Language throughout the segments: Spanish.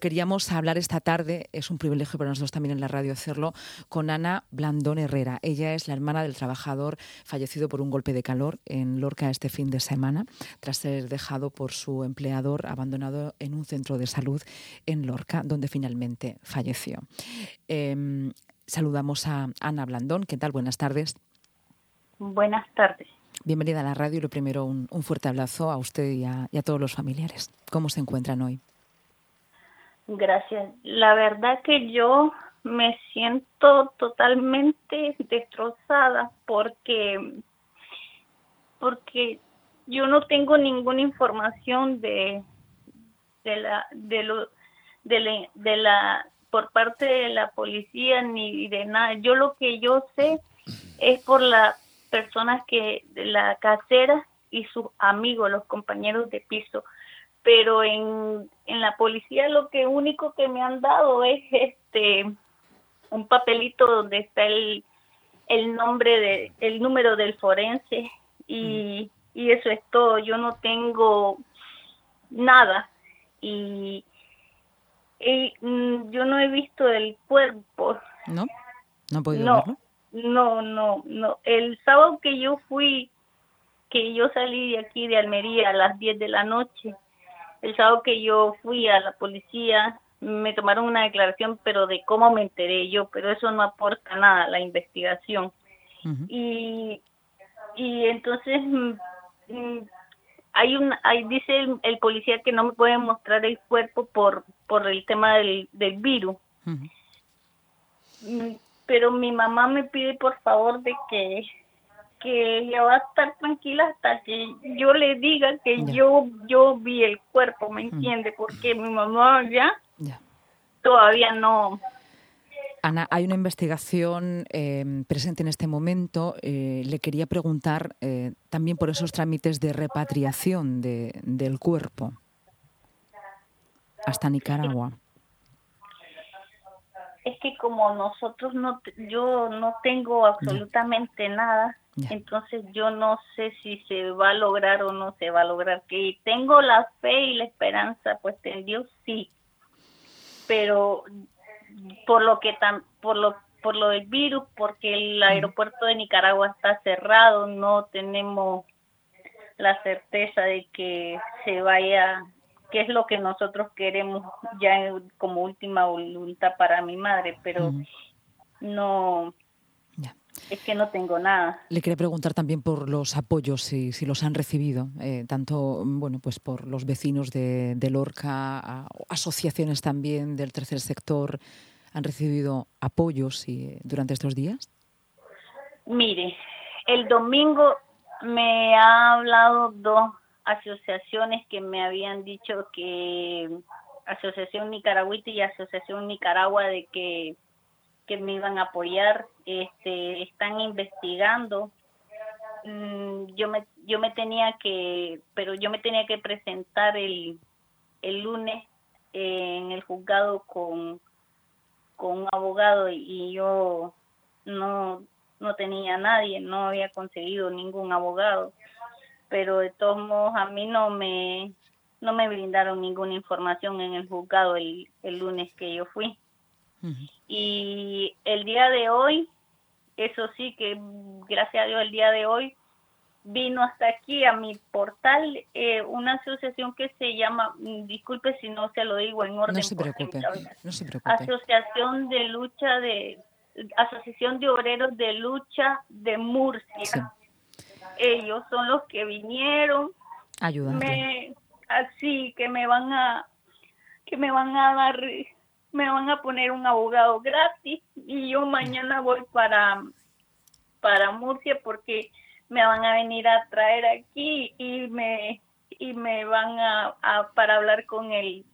Queríamos hablar esta tarde, es un privilegio para nosotros también en la radio hacerlo, con Ana Blandón Herrera. Ella es la hermana del trabajador fallecido por un golpe de calor en Lorca este fin de semana, tras ser dejado por su empleador abandonado en un centro de salud en Lorca, donde finalmente falleció. Em, saludamos a Ana Blandón. ¿Qué tal? Buenas tardes. Buenas tardes. Bienvenida a la radio y lo primero, un, fuerte abrazo a usted y a todos los familiares. ¿Cómo se encuentran hoy? Gracias. La verdad que yo me siento totalmente destrozada porque porque yo no tengo ninguna información de de la de lo de la, de la por parte de la policía ni de nada. Yo lo que yo sé es por las personas que la casera y sus amigos, los compañeros de piso pero en, en la policía lo que único que me han dado es este un papelito donde está el, el nombre de el número del forense. Y, y eso es todo. Yo no tengo nada. Y, y mm, yo no he visto el cuerpo. No no podido no, verlo no no no. El sábado que yo fui que yo salí de aquí de Almería a las 10 de la noche el sábado que yo fui a la policía, me tomaron una declaración, pero de cómo me enteré yo, pero eso no aporta nada a la investigación. Y y entonces mm, mm, hay un hay, dice el, policía que no me puede mostrar el cuerpo por por el tema del, del virus. Mm, pero mi mamá me pide por favor de que que ella va a estar tranquila hasta que yo le diga que yo yo vi el cuerpo, ¿me entiende? Porque mi mamá ya, todavía no. Ana, hay una investigación eh, presente en este momento. Eh, le quería preguntar eh, también por esos trámites de repatriación de, del cuerpo hasta Nicaragua. Es que como nosotros no, yo no tengo absolutamente nada, entonces yo no sé si se va a lograr o no se va a lograr. Que tengo la fe y la esperanza, pues en Dios sí. Pero por lo que tan, por lo por lo del virus, porque el aeropuerto de Nicaragua está cerrado, no tenemos la certeza de que se vaya, que es lo que nosotros queremos ya como última voluntad para mi madre, pero no es que no tengo nada. Le quería preguntar también por los apoyos, si, si los han recibido, eh, tanto bueno, pues por los vecinos de, Lorca, asociaciones también del tercer sector, ¿han recibido apoyos durante estos días? Mire, el domingo me ha hablado dos asociaciones que me habían dicho que Asociación Nicaragüita y Asociación Nicaragua de que que me iban a apoyar, este, están investigando. Mm, yo me yo me tenía que, pero yo me tenía que presentar el, el lunes en el juzgado con, con un abogado y yo no no tenía nadie, no había conseguido ningún abogado, pero de todos modos a mí no me no me brindaron ninguna información en el juzgado el, el lunes que yo fui. Y el día de hoy, eso sí que gracias a Dios el día de hoy vino hasta aquí a mi portal eh, una asociación que se llama, mm, disculpe si no se lo digo en orden. No se preocupe, no se preocupe. Asociación de lucha de, Asociación de Obreros de Lucha de Murcia. Ellos son los que vinieron. Así que me van a, que me van a dar me van a poner un abogado gratis y yo mañana voy para, para Murcia porque me van a venir a traer aquí y me y me van a, para hablar con el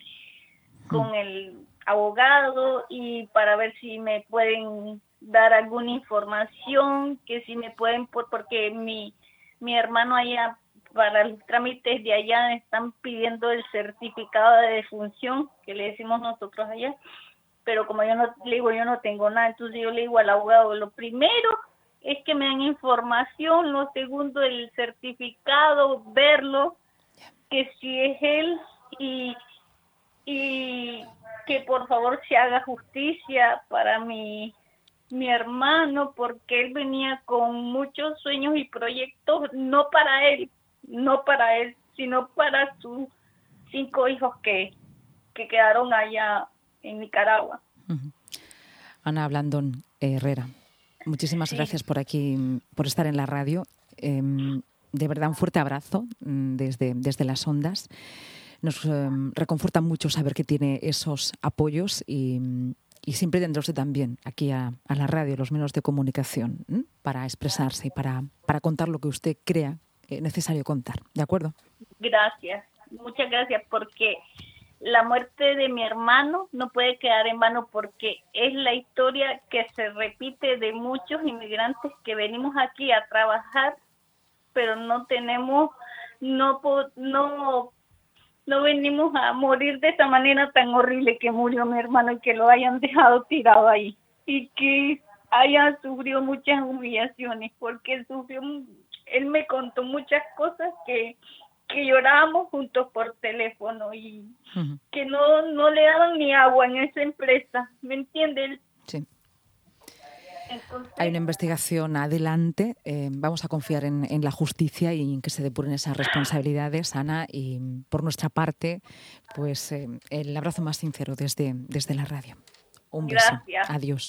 con el abogado y para ver si me pueden dar alguna información que si me pueden porque mi mi hermano allá para los trámites de allá están pidiendo el certificado de defunción que le decimos nosotros allá pero como yo no le digo yo no tengo nada entonces yo le digo al abogado lo primero es que me den información lo segundo el certificado verlo que si es él y y que por favor se haga justicia para mi, mi hermano, porque él venía con muchos sueños y proyectos, no para él, no para él, sino para sus cinco hijos que, que quedaron allá en Nicaragua. Ana Blandón Herrera, muchísimas gracias por aquí, por estar en la radio. Em, de verdad, un fuerte abrazo mm, desde, desde las ondas. Nos em, reconforta mucho saber que tiene esos apoyos y, siempre tendrá usted también aquí a, la radio, los medios de comunicación, para expresarse y para, para contar lo que usted crea eh, necesario contar. ¿De acuerdo? Gracias, muchas gracias, porque la muerte de mi hermano no puede quedar en vano porque es la historia que se repite de muchos inmigrantes que venimos aquí a trabajar, pero no tenemos, no, no, no venimos a morir de esa manera tan horrible que murió mi hermano y que lo hayan dejado tirado ahí y que haya sufrido muchas humillaciones porque sufrió, él me contó muchas cosas que que llorábamos juntos por teléfono y que no, no le daban ni agua en esa empresa, ¿me entiende? Sí. Hay una investigación adelante. Eh, vamos a confiar en, la justicia y en que se depuren esas responsabilidades, Ana. Y por nuestra parte, pues eh, el abrazo más sincero desde, desde la radio. Un beso. Adiós.